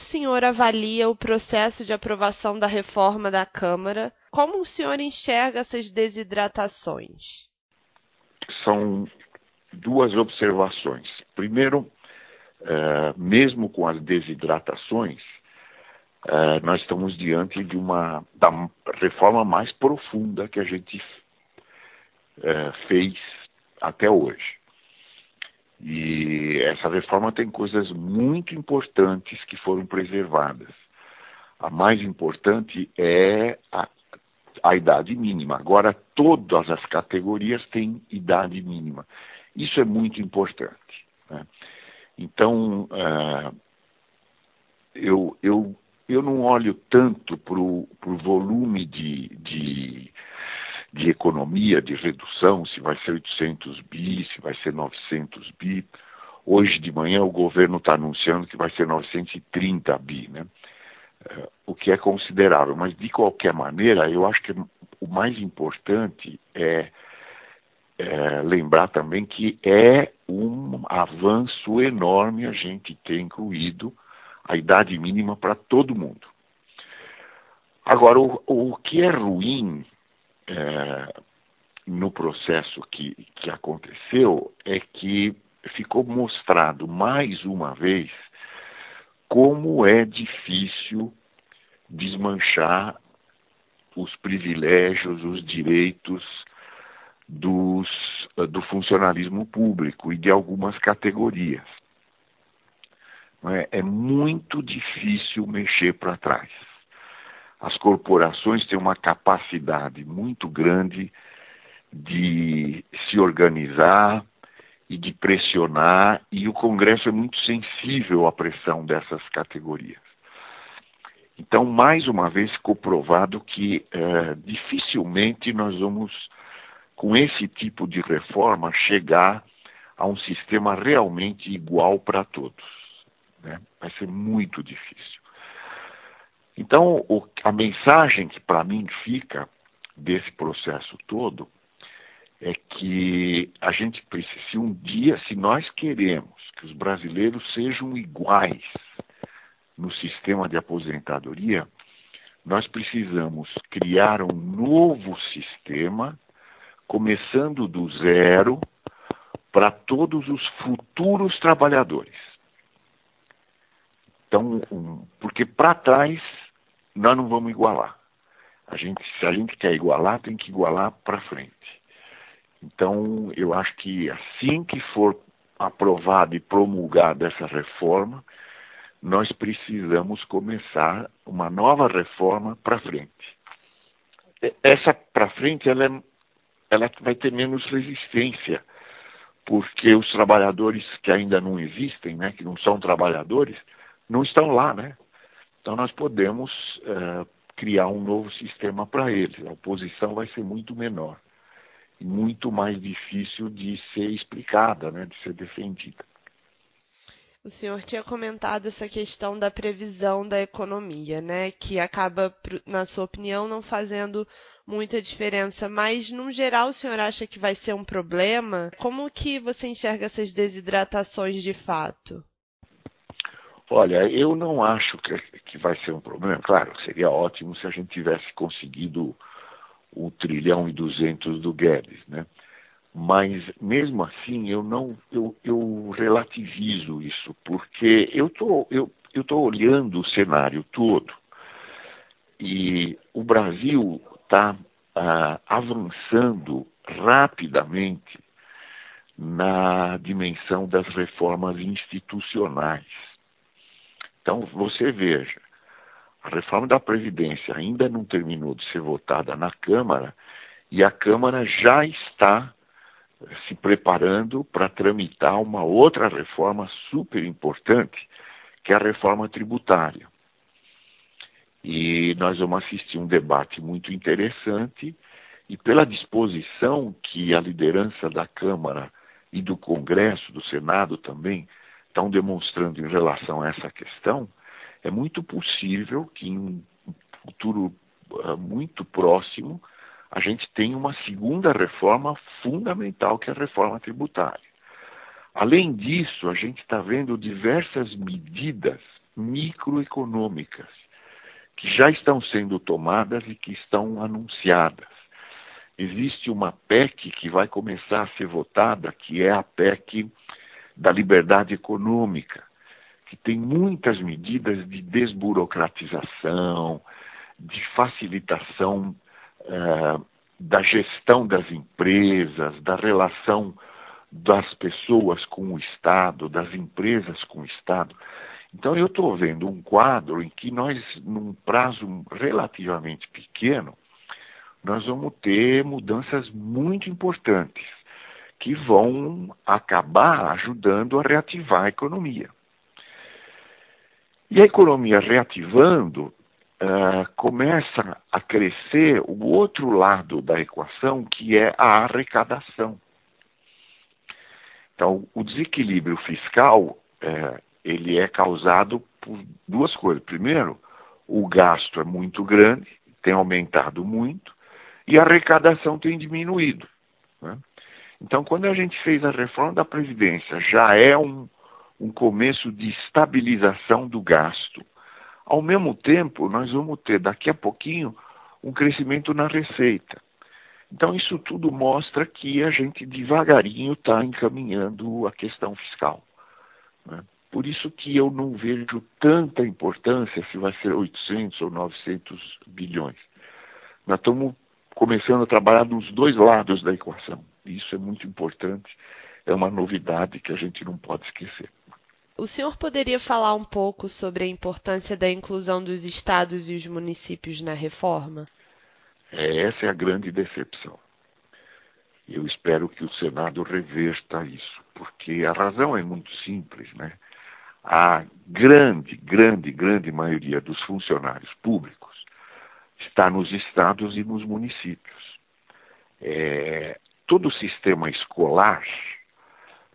o senhor avalia o processo de aprovação da reforma da Câmara? Como o senhor enxerga essas desidratações? São duas observações. Primeiro, é, mesmo com as desidratações, é, nós estamos diante de uma da reforma mais profunda que a gente é, fez até hoje. E essa reforma tem coisas muito importantes que foram preservadas. A mais importante é a, a idade mínima. Agora, todas as categorias têm idade mínima. Isso é muito importante. Né? Então, uh, eu, eu, eu não olho tanto para o volume de, de, de economia, de redução, se vai ser 800 bi, se vai ser 900 bi. Hoje de manhã o governo está anunciando que vai ser 930 bi, né? Uh, o que é considerável. Mas, de qualquer maneira, eu acho que o mais importante é é, lembrar também que é um avanço enorme a gente ter incluído a idade mínima para todo mundo. Agora, o, o que é ruim é, no processo que, que aconteceu é que ficou mostrado mais uma vez como é difícil desmanchar os privilégios, os direitos dos, eh, do funcionalismo público e de algumas categorias. É? é muito difícil mexer para trás. As corporações têm uma capacidade muito grande de se organizar e de pressionar, e o Congresso é muito sensível à pressão dessas categorias. Então, mais uma vez, ficou provado que é, dificilmente nós vamos com esse tipo de reforma, chegar a um sistema realmente igual para todos. Né? Vai ser muito difícil. Então, o, a mensagem que para mim fica desse processo todo é que a gente precisa, se um dia, se nós queremos que os brasileiros sejam iguais no sistema de aposentadoria, nós precisamos criar um novo sistema começando do zero para todos os futuros trabalhadores. Então, um, porque para trás nós não vamos igualar. A gente, se a gente quer igualar, tem que igualar para frente. Então, eu acho que assim que for aprovada e promulgada essa reforma, nós precisamos começar uma nova reforma para frente. Essa para frente ela é ela vai ter menos resistência, porque os trabalhadores que ainda não existem, né, que não são trabalhadores, não estão lá, né? Então nós podemos uh, criar um novo sistema para eles. A oposição vai ser muito menor e muito mais difícil de ser explicada, né, de ser defendida. O senhor tinha comentado essa questão da previsão da economia, né, que acaba, na sua opinião, não fazendo muita diferença, mas no geral o senhor acha que vai ser um problema? Como que você enxerga essas desidratações de fato? Olha, eu não acho que, que vai ser um problema. Claro, seria ótimo se a gente tivesse conseguido o trilhão e duzentos do Guedes, né? Mas mesmo assim eu não eu, eu relativizo isso porque eu tô eu eu tô olhando o cenário todo e o Brasil está ah, avançando rapidamente na dimensão das reformas institucionais. Então, você veja, a reforma da Previdência ainda não terminou de ser votada na Câmara e a Câmara já está se preparando para tramitar uma outra reforma super importante, que é a reforma tributária. E nós vamos assistir um debate muito interessante e pela disposição que a liderança da Câmara e do Congresso, do Senado também, estão demonstrando em relação a essa questão, é muito possível que em um futuro uh, muito próximo a gente tenha uma segunda reforma fundamental, que é a reforma tributária. Além disso, a gente está vendo diversas medidas microeconômicas que já estão sendo tomadas e que estão anunciadas. Existe uma PEC que vai começar a ser votada, que é a PEC da liberdade econômica, que tem muitas medidas de desburocratização, de facilitação uh, da gestão das empresas, da relação das pessoas com o Estado, das empresas com o Estado. Então, eu estou vendo um quadro em que nós, num prazo relativamente pequeno, nós vamos ter mudanças muito importantes que vão acabar ajudando a reativar a economia. E a economia reativando, uh, começa a crescer o outro lado da equação, que é a arrecadação. Então, o desequilíbrio fiscal é, ele é causado por duas coisas. Primeiro, o gasto é muito grande, tem aumentado muito, e a arrecadação tem diminuído. Então, quando a gente fez a reforma da Previdência, já é um, um começo de estabilização do gasto. Ao mesmo tempo, nós vamos ter daqui a pouquinho um crescimento na receita. Então, isso tudo mostra que a gente devagarinho está encaminhando a questão fiscal. Né? Por isso que eu não vejo tanta importância se vai ser 800 ou 900 bilhões. Nós estamos começando a trabalhar nos dois lados da equação. Isso é muito importante, é uma novidade que a gente não pode esquecer. O senhor poderia falar um pouco sobre a importância da inclusão dos estados e os municípios na reforma? É, essa é a grande decepção. Eu espero que o Senado reverta isso, porque a razão é muito simples, né? A grande, grande, grande maioria dos funcionários públicos está nos estados e nos municípios. É, todo o sistema escolar,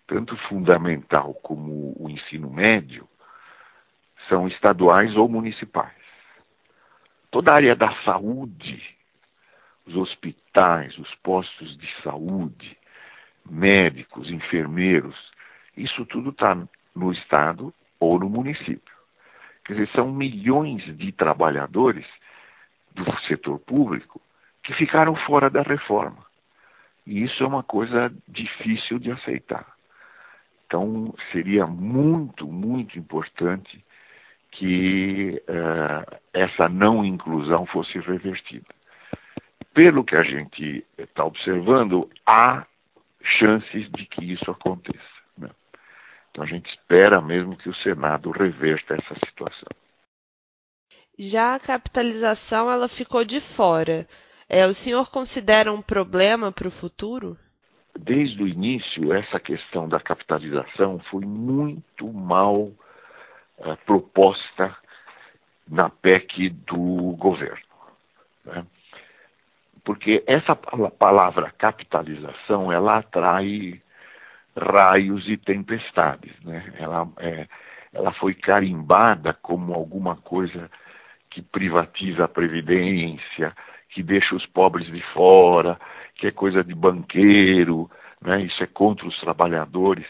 tanto fundamental como o ensino médio, são estaduais ou municipais. Toda a área da saúde os hospitais, os postos de saúde, médicos, enfermeiros, isso tudo está no Estado ou no município. Quer dizer, são milhões de trabalhadores do setor público que ficaram fora da reforma. E isso é uma coisa difícil de aceitar. Então, seria muito, muito importante que uh, essa não inclusão fosse revertida pelo que a gente está observando, há chances de que isso aconteça. Né? Então a gente espera mesmo que o Senado reverta essa situação. Já a capitalização ela ficou de fora. É, o senhor considera um problema para o futuro? Desde o início, essa questão da capitalização foi muito mal uh, proposta na PEC do governo. Né? porque essa palavra capitalização ela atrai raios e tempestades, né? Ela, é, ela foi carimbada como alguma coisa que privatiza a previdência, que deixa os pobres de fora, que é coisa de banqueiro, né? Isso é contra os trabalhadores.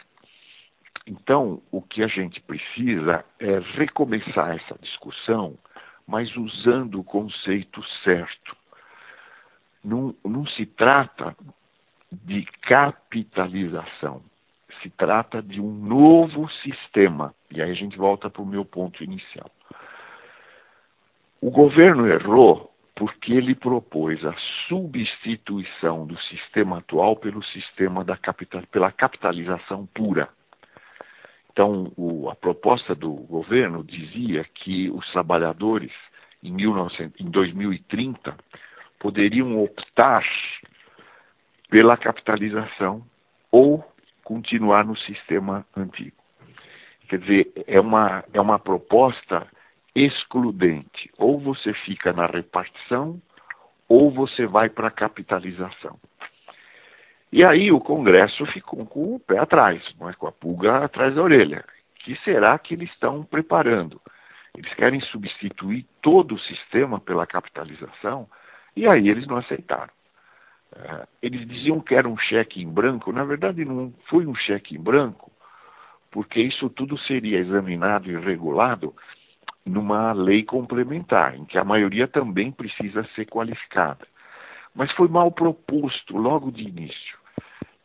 Então, o que a gente precisa é recomeçar essa discussão, mas usando o conceito certo não, não se trata de capitalização, se trata de um novo sistema. E aí a gente volta para o meu ponto inicial. O governo errou porque ele propôs a substituição do sistema atual pelo sistema da capital, pela capitalização pura. Então, o, a proposta do governo dizia que os trabalhadores, em, 1900, em 2030, poderiam optar pela capitalização ou continuar no sistema antigo. Quer dizer, é uma, é uma proposta excludente. Ou você fica na repartição, ou você vai para a capitalização. E aí o Congresso ficou com o pé atrás, é? com a pulga atrás da orelha. que será que eles estão preparando? Eles querem substituir todo o sistema pela capitalização? E aí eles não aceitaram. É, eles diziam que era um cheque em branco, na verdade não foi um cheque em branco, porque isso tudo seria examinado e regulado numa lei complementar, em que a maioria também precisa ser qualificada. Mas foi mal proposto logo de início.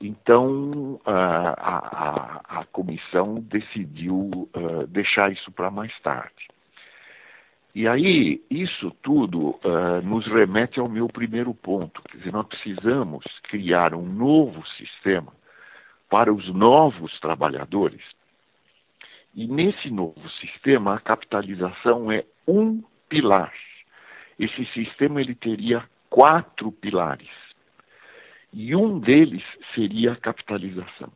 Então, a, a, a comissão decidiu deixar isso para mais tarde. E aí, isso tudo uh, nos remete ao meu primeiro ponto. Quer dizer, nós precisamos criar um novo sistema para os novos trabalhadores. E nesse novo sistema, a capitalização é um pilar. Esse sistema ele teria quatro pilares. E um deles seria a capitalização.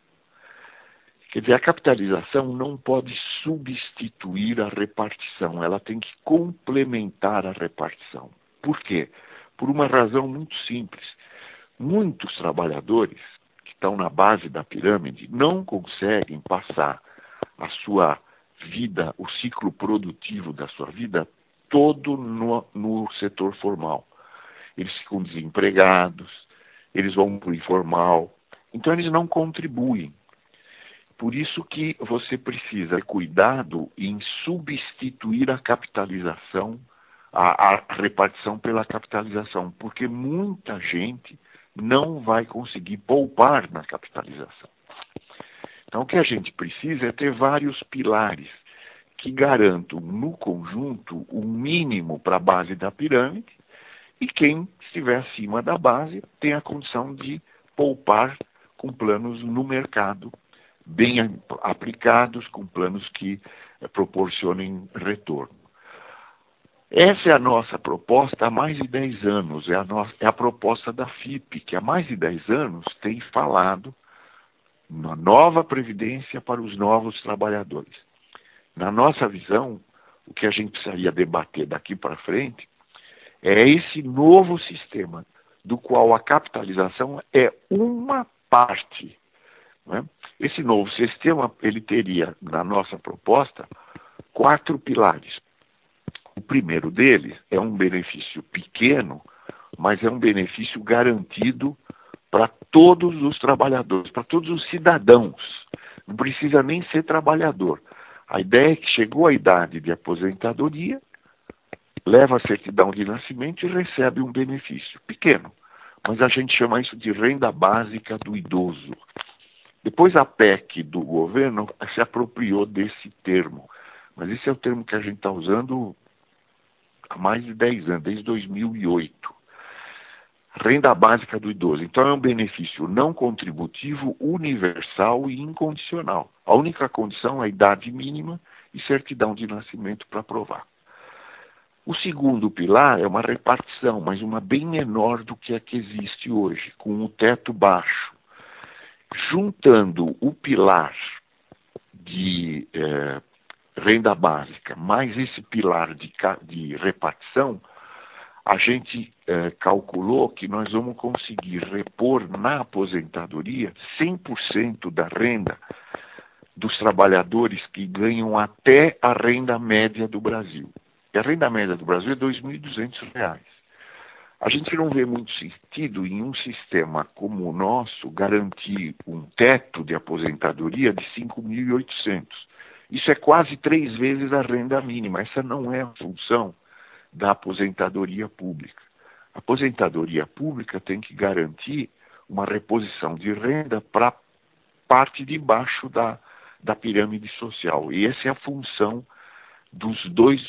Quer dizer, a capitalização não pode substituir a repartição, ela tem que complementar a repartição. Por quê? Por uma razão muito simples. Muitos trabalhadores que estão na base da pirâmide não conseguem passar a sua vida, o ciclo produtivo da sua vida todo no, no setor formal. Eles ficam desempregados, eles vão para o informal, então eles não contribuem por isso que você precisa ter cuidado em substituir a capitalização, a, a repartição pela capitalização, porque muita gente não vai conseguir poupar na capitalização. Então, o que a gente precisa é ter vários pilares que garantam, no conjunto, o um mínimo para a base da pirâmide e quem estiver acima da base tem a condição de poupar com planos no mercado bem aplicados, com planos que eh, proporcionem retorno. Essa é a nossa proposta há mais de 10 anos, é a, nossa, é a proposta da FIP, que há mais de 10 anos tem falado na nova previdência para os novos trabalhadores. Na nossa visão, o que a gente precisaria debater daqui para frente é esse novo sistema, do qual a capitalização é uma parte. Né? Esse novo sistema ele teria, na nossa proposta, quatro pilares. O primeiro deles é um benefício pequeno, mas é um benefício garantido para todos os trabalhadores, para todos os cidadãos. Não precisa nem ser trabalhador. A ideia é que chegou a idade de aposentadoria, leva a certidão de nascimento e recebe um benefício pequeno. Mas a gente chama isso de renda básica do idoso. Depois a PEC do governo se apropriou desse termo, mas esse é o termo que a gente está usando há mais de 10 anos, desde 2008. Renda básica do idoso. Então é um benefício não contributivo, universal e incondicional. A única condição é a idade mínima e certidão de nascimento para provar. O segundo pilar é uma repartição, mas uma bem menor do que a que existe hoje, com o teto baixo juntando o pilar de eh, renda básica mais esse pilar de, de repartição, a gente eh, calculou que nós vamos conseguir repor na aposentadoria 100% da renda dos trabalhadores que ganham até a renda média do Brasil. E a renda média do Brasil é R$ 2.200. A gente não vê muito sentido em um sistema como o nosso garantir um teto de aposentadoria de 5.800. Isso é quase três vezes a renda mínima. Essa não é a função da aposentadoria pública. A aposentadoria pública tem que garantir uma reposição de renda para parte de baixo da, da pirâmide social. E essa é a função dos dois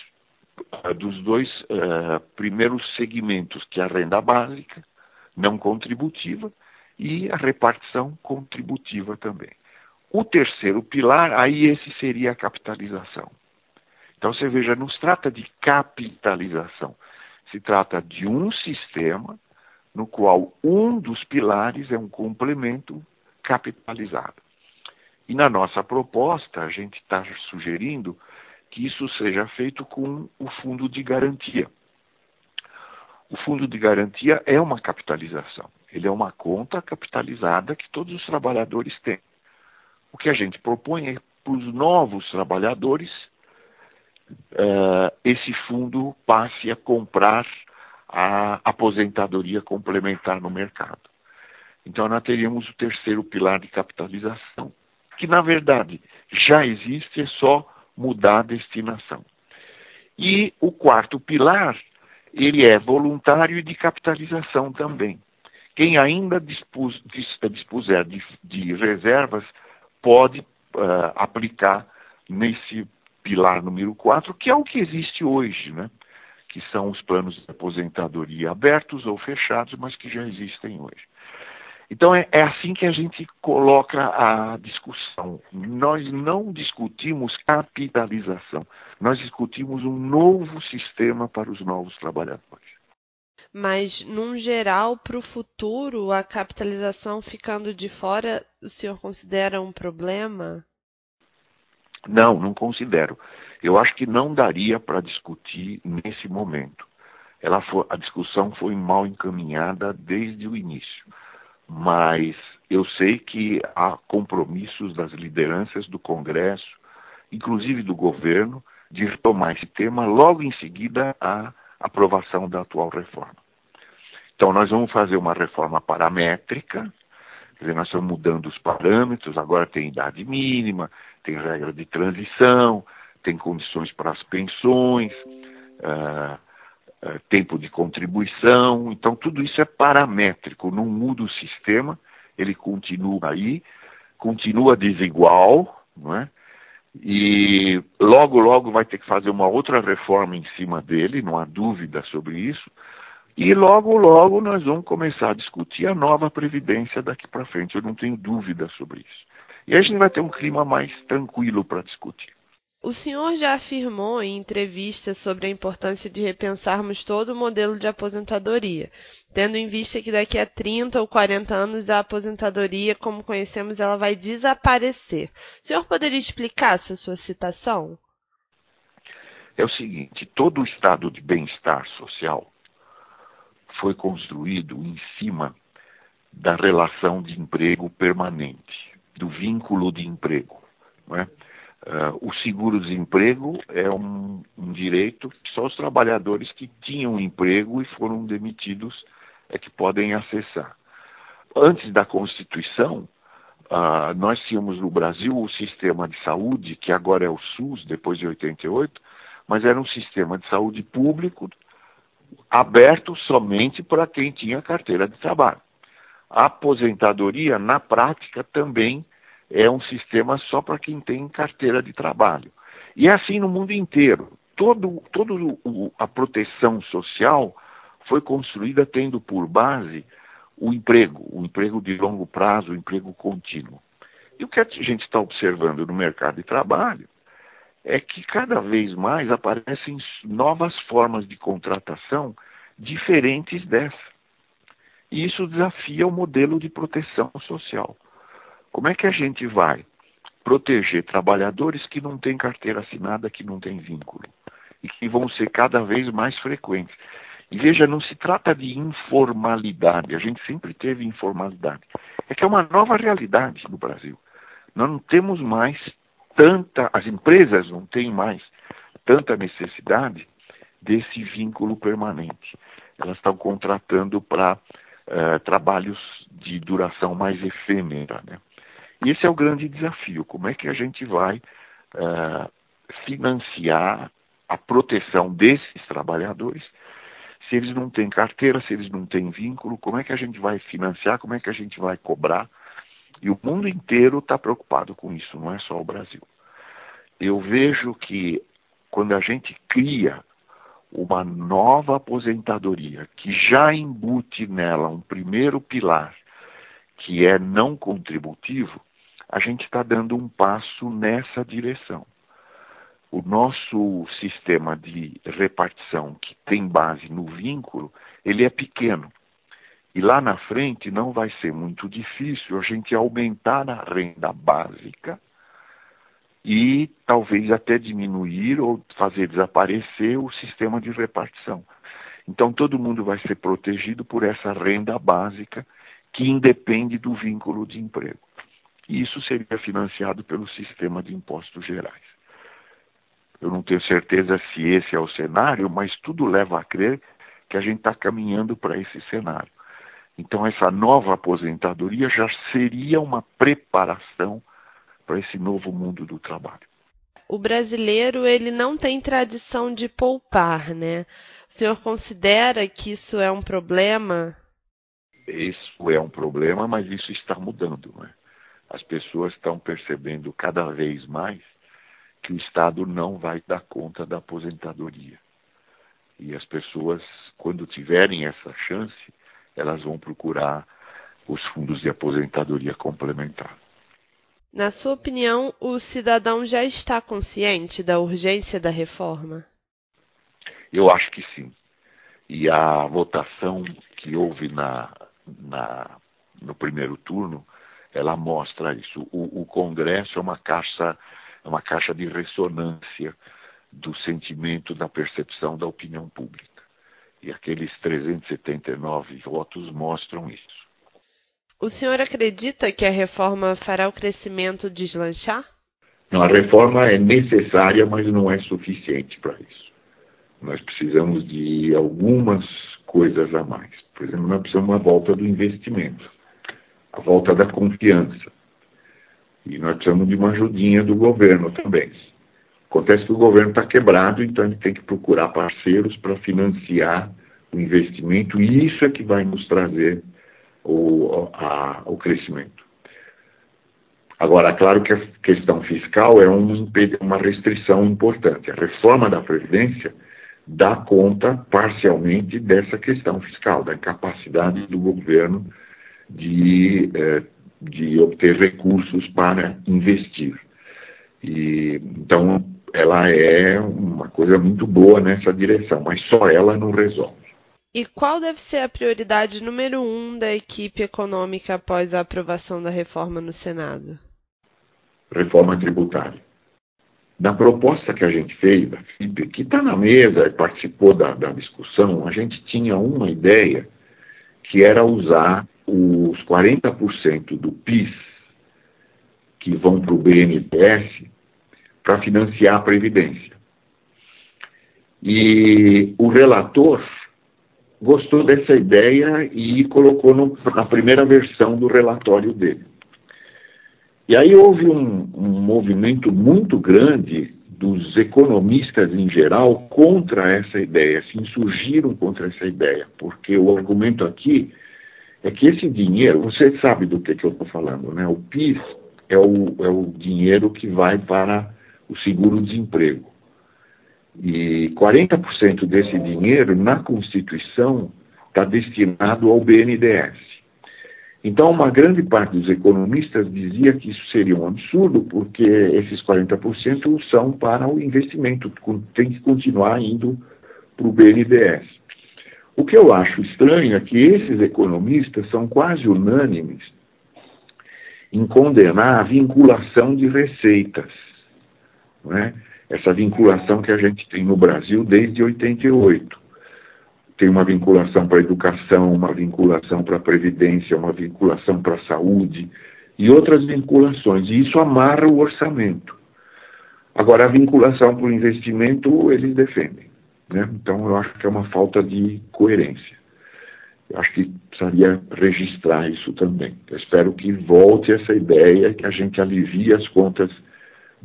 eh, dos dois uh, primeiros segmentos, que é a renda básica, não contributiva, e a repartição contributiva também. O terceiro pilar, aí esse seria a capitalização. Então você veja, não se trata de capitalização, se trata de um sistema no qual um dos pilares é um complemento capitalizado. E na nossa proposta, a gente está sugerindo que isso seja feito com o fundo de garantia. O fundo de garantia é uma capitalização. Ele é uma conta capitalizada que todos os trabalhadores têm. O que a gente propõe é para os novos trabalhadores uh, esse fundo passe a comprar a aposentadoria complementar no mercado. Então, nós teríamos o terceiro pilar de capitalização, que na verdade já existe, é só mudar a destinação. E o quarto pilar, ele é voluntário e de capitalização também. Quem ainda dispus, dispuser de, de, reservas pode uh, aplicar nesse pilar número 4, que é o que existe hoje, né? que são os planos de aposentadoria abertos ou fechados, mas que já existem hoje. Então é, é, assim que a gente coloca a discussão. Nós não discutimos capitalização, nós discutimos um novo sistema para os novos trabalhadores. Mas, num geral, para o futuro, a capitalização ficando de fora, o senhor considera um problema? Não, não considero. Eu acho que não daria para discutir nesse momento. Ela foi, a discussão foi mal encaminhada desde o início mas eu sei que há compromissos das lideranças do Congresso, inclusive do governo, de retomar esse tema logo em seguida à aprovação da atual reforma. Então, nós vamos fazer uma reforma paramétrica, quer dizer, nós estamos mudando os parâmetros, agora tem idade mínima, tem regra de transição, tem condições para as pensões, uh, é, tempo de contribuição. Então, tudo isso é paramétrico, não muda o sistema, ele continua aí, continua desigual, não é? E logo, logo vai ter que fazer uma outra reforma em cima dele, não há dúvida sobre isso. E logo, logo nós vamos começar a discutir a nova Previdência daqui para frente, eu não tenho dúvida sobre isso. E aí a gente vai ter um clima mais tranquilo para discutir. O senhor já afirmou em entrevistas sobre a importância de repensarmos todo o modelo de aposentadoria, tendo em vista que daqui a 30 ou 40 anos a aposentadoria, como conhecemos, ela vai desaparecer. O senhor poderia explicar essa sua citação? É o seguinte, todo o estado de bem-estar social foi construído em cima da relação de emprego permanente, do vínculo de emprego. É? Uh, o seguro-desemprego é um, um, direito que só os trabalhadores que tinham emprego e foram demitidos é que podem acessar. Antes da Constituição, uh, nós tínhamos no Brasil o sistema de saúde, que agora é o SUS, depois de 88, mas era um sistema de saúde público aberto somente para quem tinha carteira de trabalho. A aposentadoria, na prática, também é um sistema só para quem tem carteira de trabalho. E é assim no mundo inteiro. Todo, todo a proteção social foi construída tendo por base o emprego, o emprego de longo prazo, o emprego contínuo. E o que a gente está observando no mercado de trabalho é que cada vez mais aparecem novas formas de contratação diferentes dessa. E isso desafia o modelo de proteção social. Como é que a gente vai proteger trabalhadores que não têm carteira assinada, que não têm vínculo e que vão ser cada vez mais frequentes? E veja, não se trata de informalidade, a gente sempre teve informalidade. É que é uma nova realidade no Brasil. Nós não temos mais tanta, as empresas não têm mais tanta necessidade desse vínculo permanente. Elas estão contratando para uh, trabalhos de duração mais efêmera. Né? Esse é o grande desafio. Como é que a gente vai uh, financiar a proteção desses trabalhadores se eles não têm carteira, se eles não têm vínculo? Como é que a gente vai financiar? Como é que a gente vai cobrar? E o mundo inteiro está preocupado com isso, não é só o Brasil. Eu vejo que quando a gente cria uma nova aposentadoria que já embute nela um primeiro pilar que é não contributivo, a gente está dando um passo nessa direção. O nosso sistema de repartição, que tem base no vínculo, ele é pequeno. E lá na frente não vai ser muito difícil a gente aumentar a renda básica e talvez até diminuir ou fazer desaparecer o sistema de repartição. Então todo mundo vai ser protegido por essa renda básica que independe do vínculo de emprego. E isso seria financiado pelo sistema de impostos gerais. Eu não tenho certeza se esse é o cenário, mas tudo leva a crer que a gente está caminhando para esse cenário. Então, essa nova aposentadoria já seria uma preparação para esse novo mundo do trabalho. o brasileiro ele não tem tradição de poupar, né? O senhor considera que isso é um problema? Isso é um problema, mas isso está mudando. Né? As pessoas estão percebendo cada vez mais que o Estado não vai dar conta da aposentadoria. E as pessoas, quando tiverem essa chance, elas vão procurar os fundos de aposentadoria complementar. Na sua opinião, o cidadão já está consciente da urgência da reforma? Eu acho que sim. E a votação que houve na, na, no primeiro turno, ela mostra isso. O, o Congresso é uma caixa, é uma caixa de ressonância do sentimento, da percepção da opinião pública. E aqueles 379 votos mostram isso. O senhor acredita que a reforma fará o crescimento deslanchar? Não, a reforma é necessária, mas não é suficiente para isso. Nós precisamos de algumas coisas a mais. Por exemplo, nós precisamos uma volta do investimento, a volta da confiança. E nós precisamos de uma ajudinha do governo também. Acontece que o governo está quebrado, então ele tem que procurar parceiros para financiar o investimento, e isso é que vai nos trazer o, a, o crescimento. Agora, claro que a questão fiscal é um, uma restrição importante. A reforma da Previdência dá conta parcialmente dessa questão fiscal, da incapacidade do governo de, eh, de obter recursos para investir. E, então, ela é uma coisa muito boa nessa direção, mas só ela não resolve. E qual deve ser a prioridade número um da equipe econômica após a aprovação da reforma no Senado? Reforma tributária. Na proposta que a gente fez, da FIP, que está na mesa e participou da, da discussão, a gente tinha uma ideia que era usar os 40% do PIS que vão para o BNDES para financiar a Previdência. E o relator gostou dessa ideia e colocou no, na primeira versão do relatório dele. E aí houve um, um movimento muito grande dos economistas em geral contra essa ideia, se insurgiram contra essa ideia, porque o argumento aqui é que esse dinheiro, você sabe do que, que eu estou falando, né? O PIS é o, é o dinheiro que vai para o seguro-desemprego. E 40% desse dinheiro, na Constituição, está destinado ao BNDES. Então, uma grande parte dos economistas dizia que isso seria um absurdo, porque esses 40% são para o investimento, tem que continuar indo para o BNDES. O que eu acho estranho é que esses economistas são quase unânimes em condenar a vinculação de receitas. Não é? essa vinculação que a gente tem no Brasil desde 88. Tem uma vinculação para a educação, uma vinculação para a previdência, uma vinculação para a saúde e outras vinculações. E isso amarra o orçamento. Agora, a vinculação para o investimento, eles defendem. Né? Então, eu acho que é uma falta de coerência. Eu acho que precisaria registrar isso também. Eu espero que volte essa ideia, que a gente alivie as contas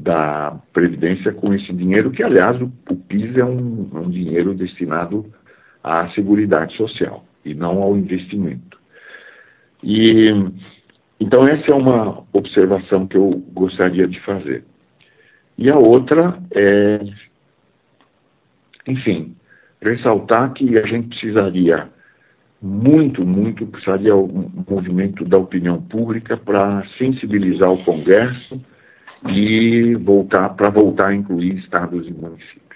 da Previdência com esse dinheiro, que, aliás, o, o PIS é um, um dinheiro destinado à Seguridade Social e não ao investimento. E, então, essa é uma observação que eu gostaria de fazer. E a outra é, enfim, ressaltar que a gente precisaria muito, muito, precisaria um movimento da opinião pública para sensibilizar o Congresso e voltar para voltar a incluir estados e municípios.